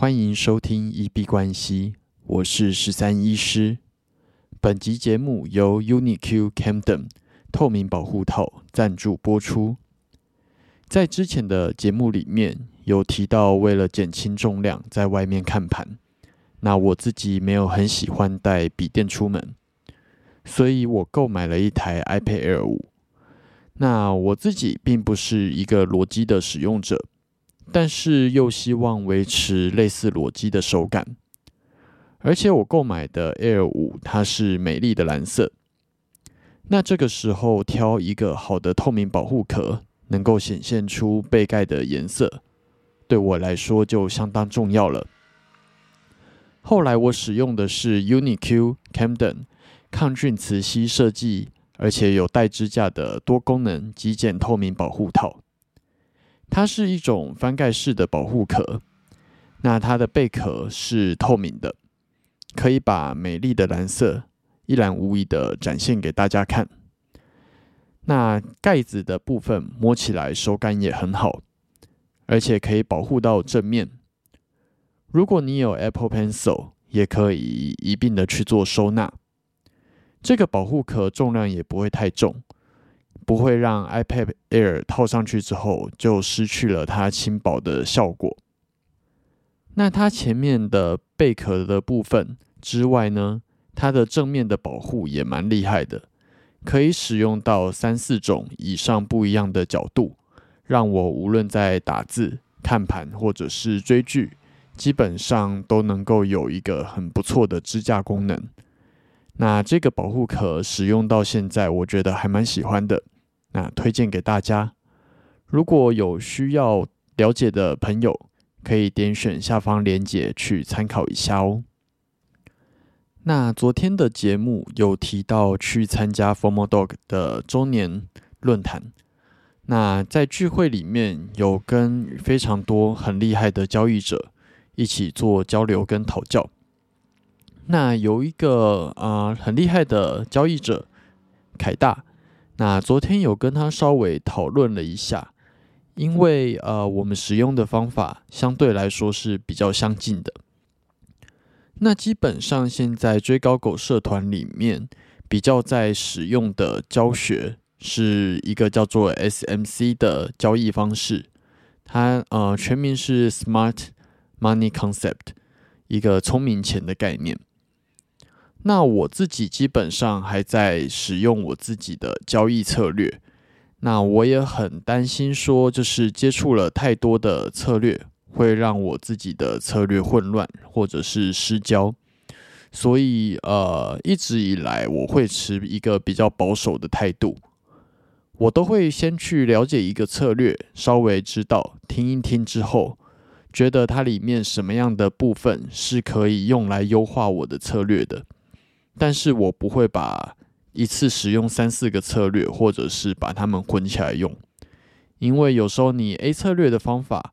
欢迎收听一币关系，我是十三医师。本集节目由 UniQ Camden 透明保护套赞助播出。在之前的节目里面有提到，为了减轻重量，在外面看盘。那我自己没有很喜欢带笔电出门，所以我购买了一台 iPad Air 五。那我自己并不是一个裸机的使用者，但是又希望维持类似裸机的手感。而且我购买的 Air 五它是美丽的蓝色。那这个时候挑一个好的透明保护壳，能够显现出背盖的颜色，对我来说就相当重要了。后来我使用的是 UniQ Camden 抗菌磁吸设计，而且有带支架的多功能极简透明保护套。它是一种翻盖式的保护壳，那它的贝壳是透明的，可以把美丽的蓝色一览无遗的展现给大家看。那盖子的部分摸起来手感也很好，而且可以保护到正面。如果你有 Apple Pencil，也可以一并的去做收纳。这个保护壳重量也不会太重，不会让 iPad Air 套上去之后就失去了它轻薄的效果。那它前面的贝壳的部分之外呢，它的正面的保护也蛮厉害的，可以使用到三四种以上不一样的角度，让我无论在打字、看盘或者是追剧。基本上都能够有一个很不错的支架功能。那这个保护壳使用到现在，我觉得还蛮喜欢的。那推荐给大家，如果有需要了解的朋友，可以点选下方链接去参考一下哦。那昨天的节目有提到去参加 Formal Dog 的周年论坛，那在聚会里面有跟非常多很厉害的交易者。一起做交流跟讨教。那有一个啊很厉害的交易者凯大，那昨天有跟他稍微讨论了一下，因为呃我们使用的方法相对来说是比较相近的。那基本上现在追高狗社团里面比较在使用的教学是一个叫做 SMC 的交易方式，它呃全名是 Smart。Money concept，一个聪明钱的概念。那我自己基本上还在使用我自己的交易策略。那我也很担心说，就是接触了太多的策略，会让我自己的策略混乱或者是失焦。所以呃，一直以来我会持一个比较保守的态度。我都会先去了解一个策略，稍微知道听一听之后。觉得它里面什么样的部分是可以用来优化我的策略的，但是我不会把一次使用三四个策略，或者是把它们混起来用，因为有时候你 A 策略的方法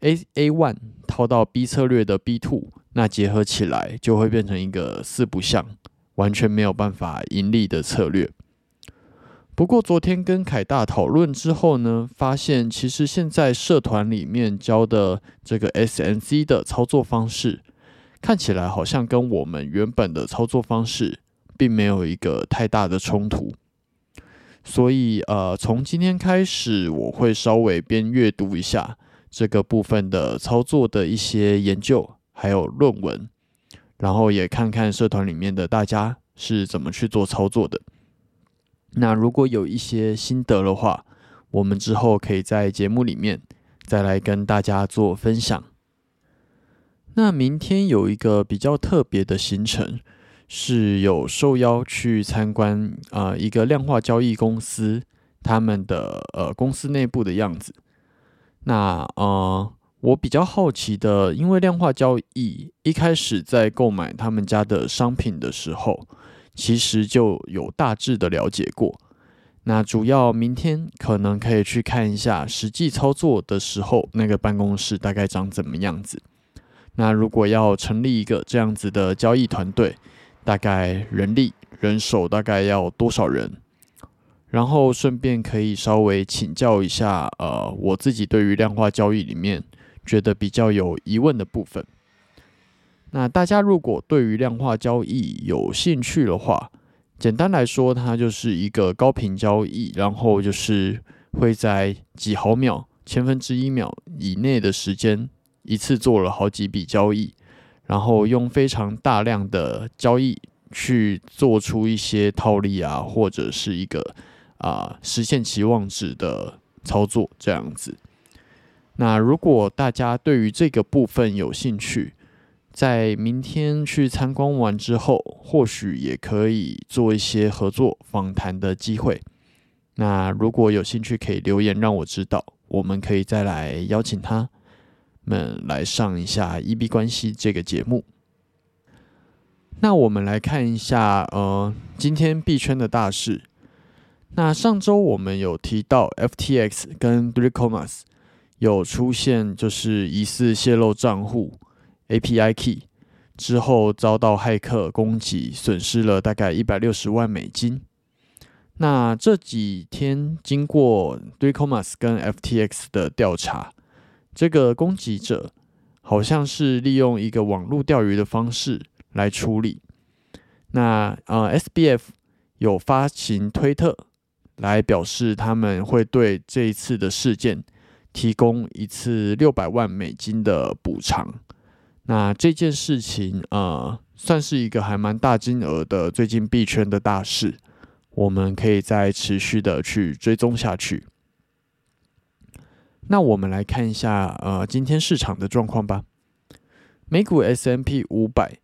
A A one 套到 B 策略的 B two，那结合起来就会变成一个四不像，完全没有办法盈利的策略。不过昨天跟凯大讨论之后呢，发现其实现在社团里面教的这个 S N C 的操作方式，看起来好像跟我们原本的操作方式并没有一个太大的冲突。所以呃，从今天开始，我会稍微边阅读一下这个部分的操作的一些研究还有论文，然后也看看社团里面的大家是怎么去做操作的。那如果有一些心得的话，我们之后可以在节目里面再来跟大家做分享。那明天有一个比较特别的行程，是有受邀去参观啊一个量化交易公司他们的呃公司内部的样子。那呃我比较好奇的，因为量化交易一开始在购买他们家的商品的时候。其实就有大致的了解过，那主要明天可能可以去看一下实际操作的时候，那个办公室大概长怎么样子。那如果要成立一个这样子的交易团队，大概人力人手大概要多少人？然后顺便可以稍微请教一下，呃，我自己对于量化交易里面觉得比较有疑问的部分。那大家如果对于量化交易有兴趣的话，简单来说，它就是一个高频交易，然后就是会在几毫秒、千分之一秒以内的时间，一次做了好几笔交易，然后用非常大量的交易去做出一些套利啊，或者是一个啊实现期望值的操作这样子。那如果大家对于这个部分有兴趣，在明天去参观完之后，或许也可以做一些合作访谈的机会。那如果有兴趣，可以留言让我知道，我们可以再来邀请他们来上一下 E B 关系这个节目。那我们来看一下，呃，今天币圈的大事。那上周我们有提到 FTX 跟 d r i c o m a s 有出现，就是疑似泄露账户。API key 之后遭到骇客攻击，损失了大概一百六十万美金。那这几天经过 Dricomas 跟 FTX 的调查，这个攻击者好像是利用一个网络钓鱼的方式来处理。那呃，SBF 有发行推特来表示他们会对这一次的事件提供一次六百万美金的补偿。那这件事情，呃，算是一个还蛮大金额的最近币圈的大事，我们可以再持续的去追踪下去。那我们来看一下，呃，今天市场的状况吧。美股 S M P 五百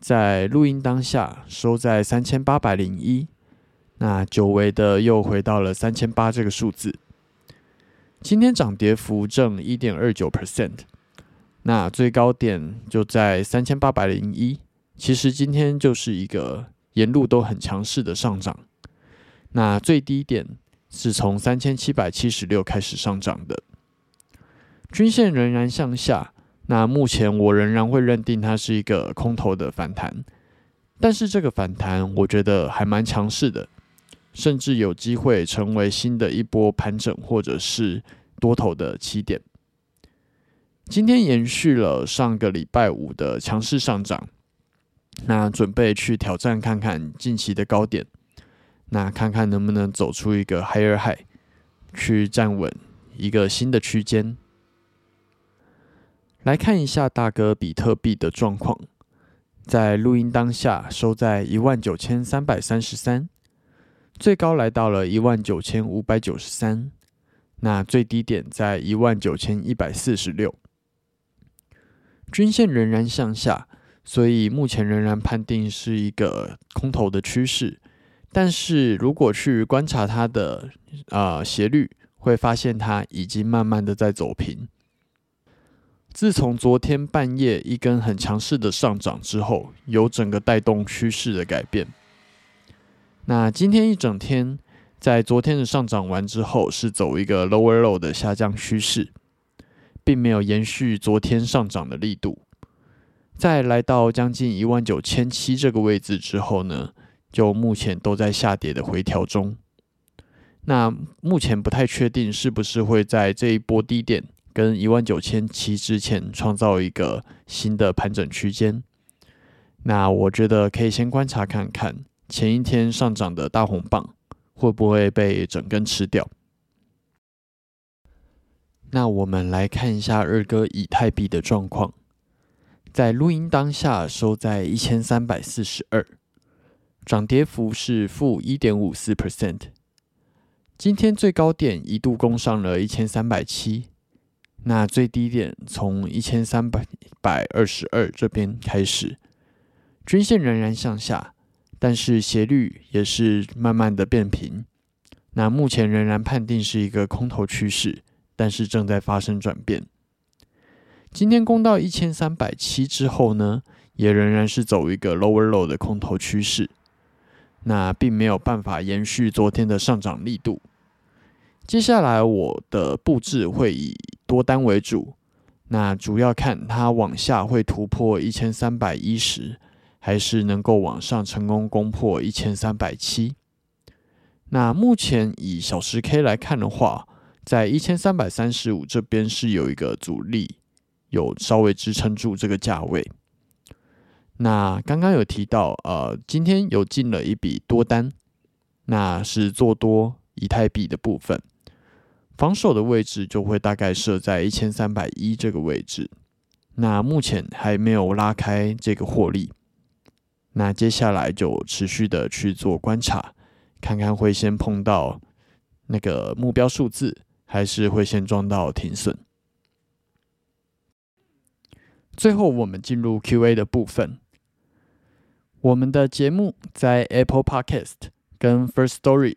在录音当下收在三千八百零一，那久违的又回到了三千八这个数字。今天涨跌幅正一点二九 percent。那最高点就在三千八百零一，其实今天就是一个沿路都很强势的上涨。那最低点是从三千七百七十六开始上涨的，均线仍然向下。那目前我仍然会认定它是一个空头的反弹，但是这个反弹我觉得还蛮强势的，甚至有机会成为新的一波盘整或者是多头的起点。今天延续了上个礼拜五的强势上涨，那准备去挑战看看近期的高点，那看看能不能走出一个 higher high，去站稳一个新的区间。来看一下大哥比特币的状况，在录音当下收在一万九千三百三十三，最高来到了一万九千五百九十三，那最低点在一万九千一百四十六。均线仍然向下，所以目前仍然判定是一个空头的趋势。但是如果去观察它的啊斜率，会发现它已经慢慢的在走平。自从昨天半夜一根很强势的上涨之后，有整个带动趋势的改变。那今天一整天，在昨天的上涨完之后，是走一个 lower low 的下降趋势。并没有延续昨天上涨的力度，在来到将近一万九千七这个位置之后呢，就目前都在下跌的回调中。那目前不太确定是不是会在这一波低点跟一万九千七之前创造一个新的盘整区间。那我觉得可以先观察看看前一天上涨的大红棒会不会被整根吃掉。那我们来看一下二哥以太币的状况，在录音当下收在一千三百四十二，涨跌幅是负一点五四 percent。今天最高点一度攻上了一千三百七，那最低点从一千三百百二十二这边开始，均线仍然向下，但是斜率也是慢慢的变平。那目前仍然判定是一个空头趋势。但是正在发生转变。今天攻到一千三百七之后呢，也仍然是走一个 lower low 的空头趋势，那并没有办法延续昨天的上涨力度。接下来我的布置会以多单为主，那主要看它往下会突破一千三百一十，还是能够往上成功攻破一千三百七。那目前以小时 K 来看的话，在一千三百三十五这边是有一个阻力，有稍微支撑住这个价位，那刚刚有提到，呃，今天有进了一笔多单，那是做多以太币的部分，防守的位置就会大概设在一千三百一这个位置。那目前还没有拉开这个获利，那接下来就持续的去做观察，看看会先碰到那个目标数字，还是会先撞到停损。最后，我们进入 Q&A 的部分。我们的节目在 Apple Podcast 跟 First Story